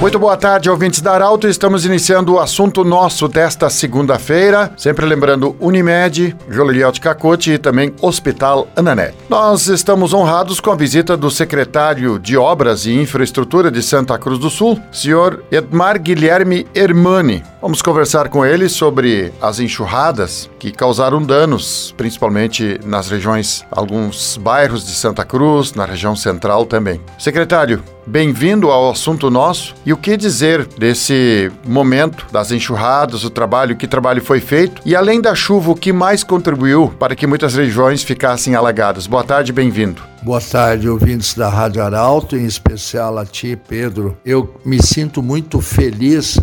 Muito boa tarde, ouvintes da Arauto. Estamos iniciando o assunto nosso desta segunda-feira. Sempre lembrando Unimed, Joliliel de Cacote e também Hospital Anané. Nós estamos honrados com a visita do secretário de Obras e Infraestrutura de Santa Cruz do Sul, senhor Edmar Guilherme Hermani. Vamos conversar com ele sobre as enxurradas que causaram danos, principalmente nas regiões, alguns bairros de Santa Cruz, na região central também. Secretário, bem-vindo ao assunto nosso. E o que dizer desse momento das enxurradas, o trabalho, que trabalho foi feito? E além da chuva, o que mais contribuiu para que muitas regiões ficassem alagadas? Boa tarde, bem-vindo. Boa tarde, ouvintes da Rádio Arauto, em especial a ti, Pedro. Eu me sinto muito feliz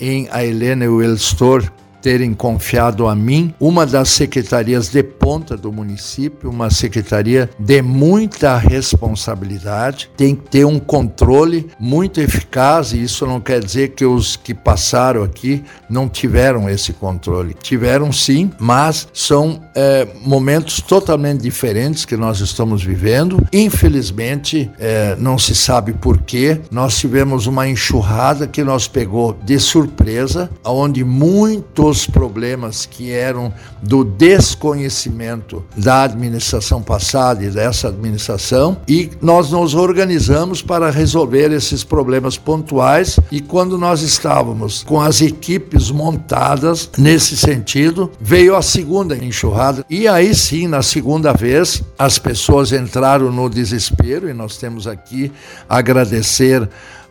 em a Helena Wellstor terem confiado a mim uma das secretarias de ponta do município, uma secretaria de muita responsabilidade, tem que ter um controle muito eficaz, e isso não quer dizer que os que passaram aqui não tiveram esse controle. Tiveram sim, mas são é, momentos totalmente diferentes que nós estamos vivendo. Infelizmente, é, não se sabe por quê, nós tivemos uma enxurrada que nos pegou de surpresa, onde muitos os problemas que eram do desconhecimento da administração passada e dessa administração e nós nos organizamos para resolver esses problemas pontuais e quando nós estávamos com as equipes montadas nesse sentido, veio a segunda enxurrada e aí sim, na segunda vez, as pessoas entraram no desespero e nós temos aqui agradecer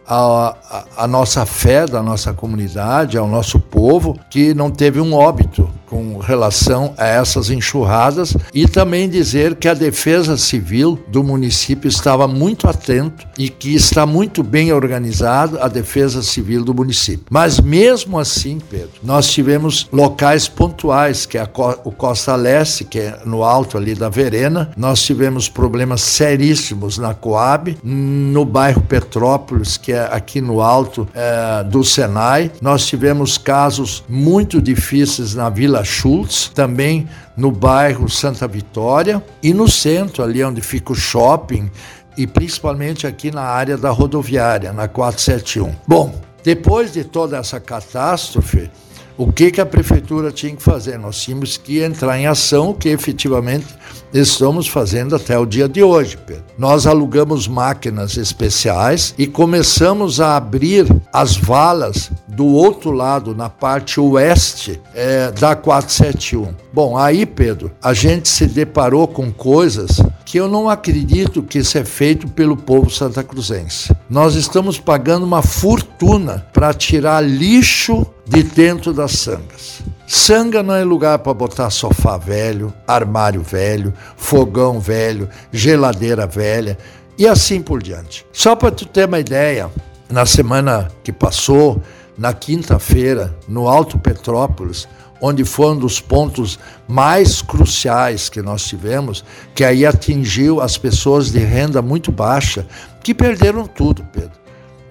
a, a, a, nossa fé da nossa comunidade, ao nosso povo, que não teve um óbito com relação a essas enxurradas e também dizer que a Defesa Civil do município estava muito atento e que está muito bem organizada a Defesa Civil do município. Mas mesmo assim, Pedro, nós tivemos locais pontuais, que é o Costa Leste, que é no alto ali da Verena, nós tivemos problemas seríssimos na Coab, no bairro Petrópolis, que é aqui no alto é, do Senai, nós tivemos casos muito difíceis na Vila Schultz, também no bairro Santa Vitória e no centro, ali onde fica o shopping, e principalmente aqui na área da rodoviária, na 471. Bom, depois de toda essa catástrofe, o que, que a prefeitura tinha que fazer? Nós tínhamos que entrar em ação, que efetivamente estamos fazendo até o dia de hoje, Pedro. Nós alugamos máquinas especiais e começamos a abrir as valas do outro lado, na parte oeste é, da 471. Bom, aí, Pedro, a gente se deparou com coisas que eu não acredito que isso é feito pelo povo santacruzense. Nós estamos pagando uma fortuna para tirar lixo de dentro das sangas. Sanga não é lugar para botar sofá velho, armário velho, fogão velho, geladeira velha e assim por diante. Só para tu ter uma ideia, na semana que passou, na quinta-feira, no Alto Petrópolis, onde foi um dos pontos mais cruciais que nós tivemos, que aí atingiu as pessoas de renda muito baixa, que perderam tudo, Pedro.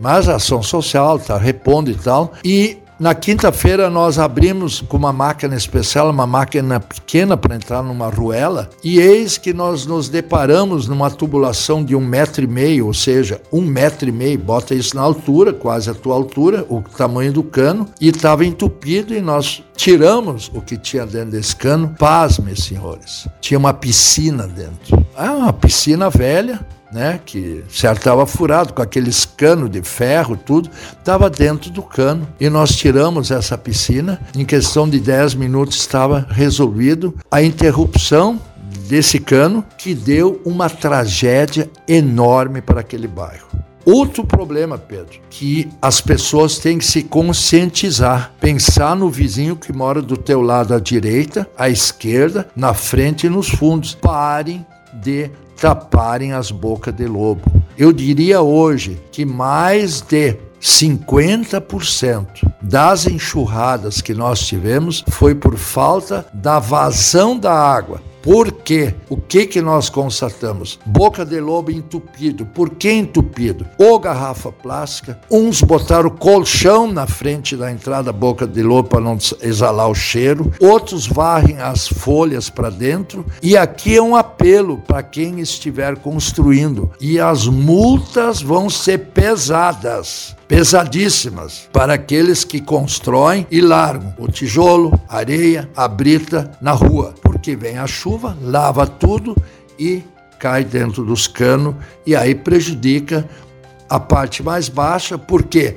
Mas a ação social está repondo e tal, e na quinta-feira nós abrimos com uma máquina especial, uma máquina pequena para entrar numa ruela, e eis que nós nos deparamos numa tubulação de um metro e meio, ou seja, um metro e meio, bota isso na altura, quase a tua altura, o tamanho do cano, e estava entupido e nós tiramos o que tinha dentro desse cano. Pasme, senhores, tinha uma piscina dentro. Ah, uma piscina velha, né, que estava furado com aqueles canos de ferro, tudo, estava dentro do cano. E nós tiramos essa piscina, em questão de 10 minutos estava resolvido a interrupção desse cano que deu uma tragédia enorme para aquele bairro. Outro problema, Pedro, que as pessoas têm que se conscientizar, pensar no vizinho que mora do teu lado à direita, à esquerda, na frente e nos fundos. Parem de taparem as bocas de lobo. Eu diria hoje que mais de 50% das enxurradas que nós tivemos foi por falta da vazão da água. Por quê? O que que nós constatamos? Boca de lobo entupido. Por que entupido? Ou garrafa plástica. Uns botaram colchão na frente da entrada boca de lobo para não exalar o cheiro. Outros varrem as folhas para dentro. E aqui é um apelo para quem estiver construindo. E as multas vão ser pesadas pesadíssimas para aqueles que constroem e largam o tijolo, areia, a brita na rua, porque vem a chuva, lava tudo e cai dentro dos canos e aí prejudica a parte mais baixa, porque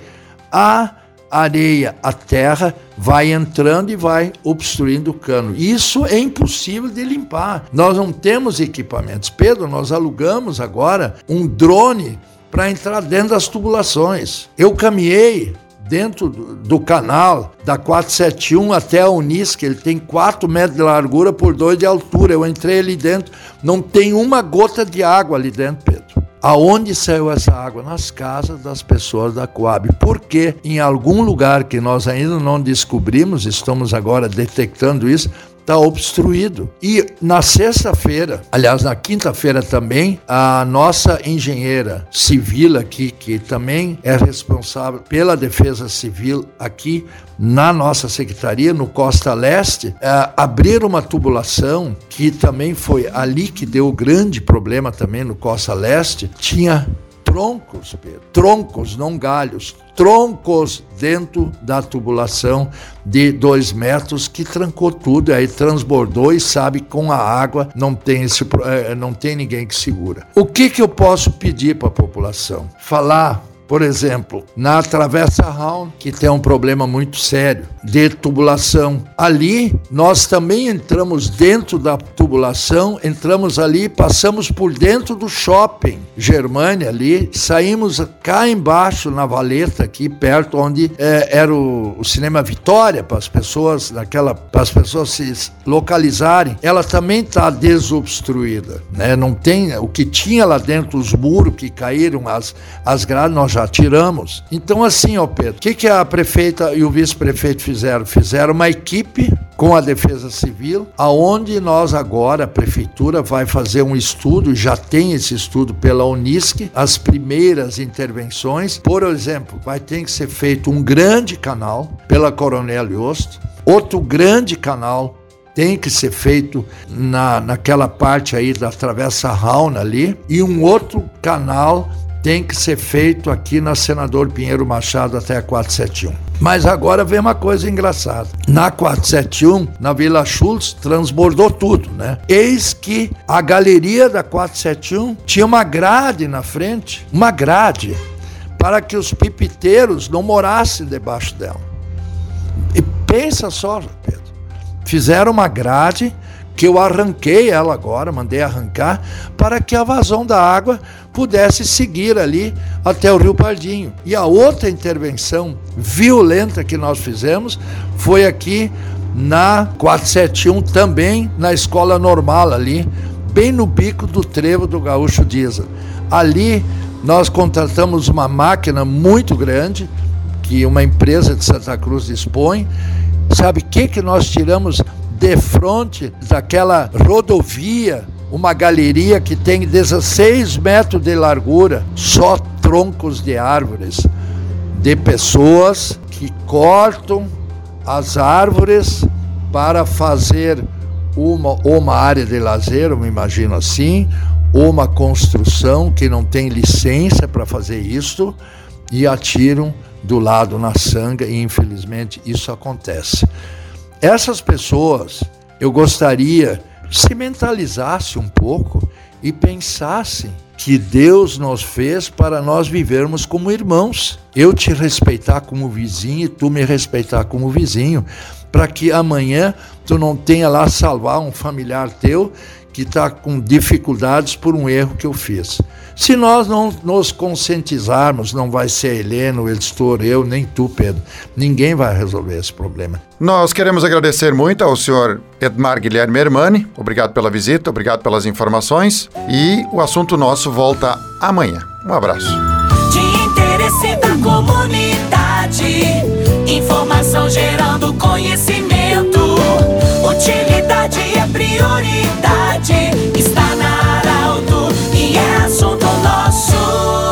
a areia, a terra vai entrando e vai obstruindo o cano. Isso é impossível de limpar. Nós não temos equipamentos. Pedro, nós alugamos agora um drone para entrar dentro das tubulações. Eu caminhei dentro do, canal da 471 até a Unisc, ele tem 4 metros de largura por 2 de altura. Eu entrei ali dentro, não tem uma gota de água ali dentro, Pedro. Aonde saiu essa água? Nas casas das pessoas da Coab. Porque em algum lugar que nós ainda não descobrimos, estamos agora detectando isso, está obstruído. E na sexta-feira, aliás, na quinta-feira também, a nossa engenheira civil aqui, que também é responsável pela defesa civil aqui na nossa secretaria, no Costa Leste, é, abrir uma tubulação que também foi ali que deu grande problema também no Costa Leste, tinha troncos, Pedro, troncos, não galhos, troncos dentro da tubulação de dois metros que trancou tudo, aí transbordou e sabe com a água não tem esse, eh, não tem ninguém que segura. O que que eu posso pedir para a população? Falar por exemplo, na Travessa Round, que tem um problema muito sério de tubulação. Ali, nós também entramos dentro da tubulação, entramos ali, passamos por dentro do shopping Germânia ali, saímos cá embaixo na Valeta, aqui perto, onde é, era o, o, cinema Vitória, para as pessoas, naquela, para as pessoas se localizarem. Ela também está desobstruída, né? Não tem o que tinha lá dentro, os muros que caíram, as, as grades, nós já já tiramos. Então, assim, ó Pedro, o que, que a prefeita e o vice-prefeito fizeram? Fizeram uma equipe com a Defesa Civil, aonde nós agora, a prefeitura vai fazer um estudo, já tem esse estudo pela Unisc, as primeiras intervenções. Por exemplo, vai ter que ser feito um grande canal pela Coronel Yost, outro grande canal tem que ser feito na, naquela parte aí da Travessa Rauna ali, e um outro canal tem que ser feito aqui na Senador Pinheiro Machado até a 471. Mas agora vem uma coisa engraçada. Na 471, na Vila Schultz, transbordou tudo, né? Eis que a galeria da 471 tinha uma grade na frente, uma grade, para que os pipiteiros não morassem debaixo dela. E pensa só, Pedro. Fizeram uma grade que eu arranquei ela agora, mandei arrancar, para que a vazão da água pudesse seguir ali até o Rio Pardinho. E a outra intervenção violenta que nós fizemos foi aqui na 471, também na escola normal ali, bem no bico do trevo do Gaúcho Diesel. Ali nós contratamos uma máquina muito grande que uma empresa de Santa Cruz dispõe. Sabe o que, que nós tiramos de frente daquela rodovia, uma galeria que tem 16 metros de largura, só troncos de árvores, de pessoas que cortam as árvores para fazer uma, uma área de lazer, eu me imagino assim, uma construção que não tem licença para fazer isso e atiram do lado na sanga e infelizmente isso acontece. Essas pessoas, eu gostaria se mentalizasse um pouco e pensasse que Deus nos fez para nós vivermos como irmãos. Eu te respeitar como vizinho e tu me respeitar como vizinho, para que amanhã tu não tenha lá salvar um familiar teu que está com dificuldades por um erro que eu fiz. Se nós não nos conscientizarmos, não vai ser a Helena, o editor, eu, nem tu, Pedro. Ninguém vai resolver esse problema. Nós queremos agradecer muito ao senhor Edmar Guilherme Hermani. Obrigado pela visita, obrigado pelas informações. E o assunto nosso volta amanhã. Um abraço interesse da comunidade. Informação gerando conhecimento. Utilidade é prioridade. Está na Arauto e é assunto nosso.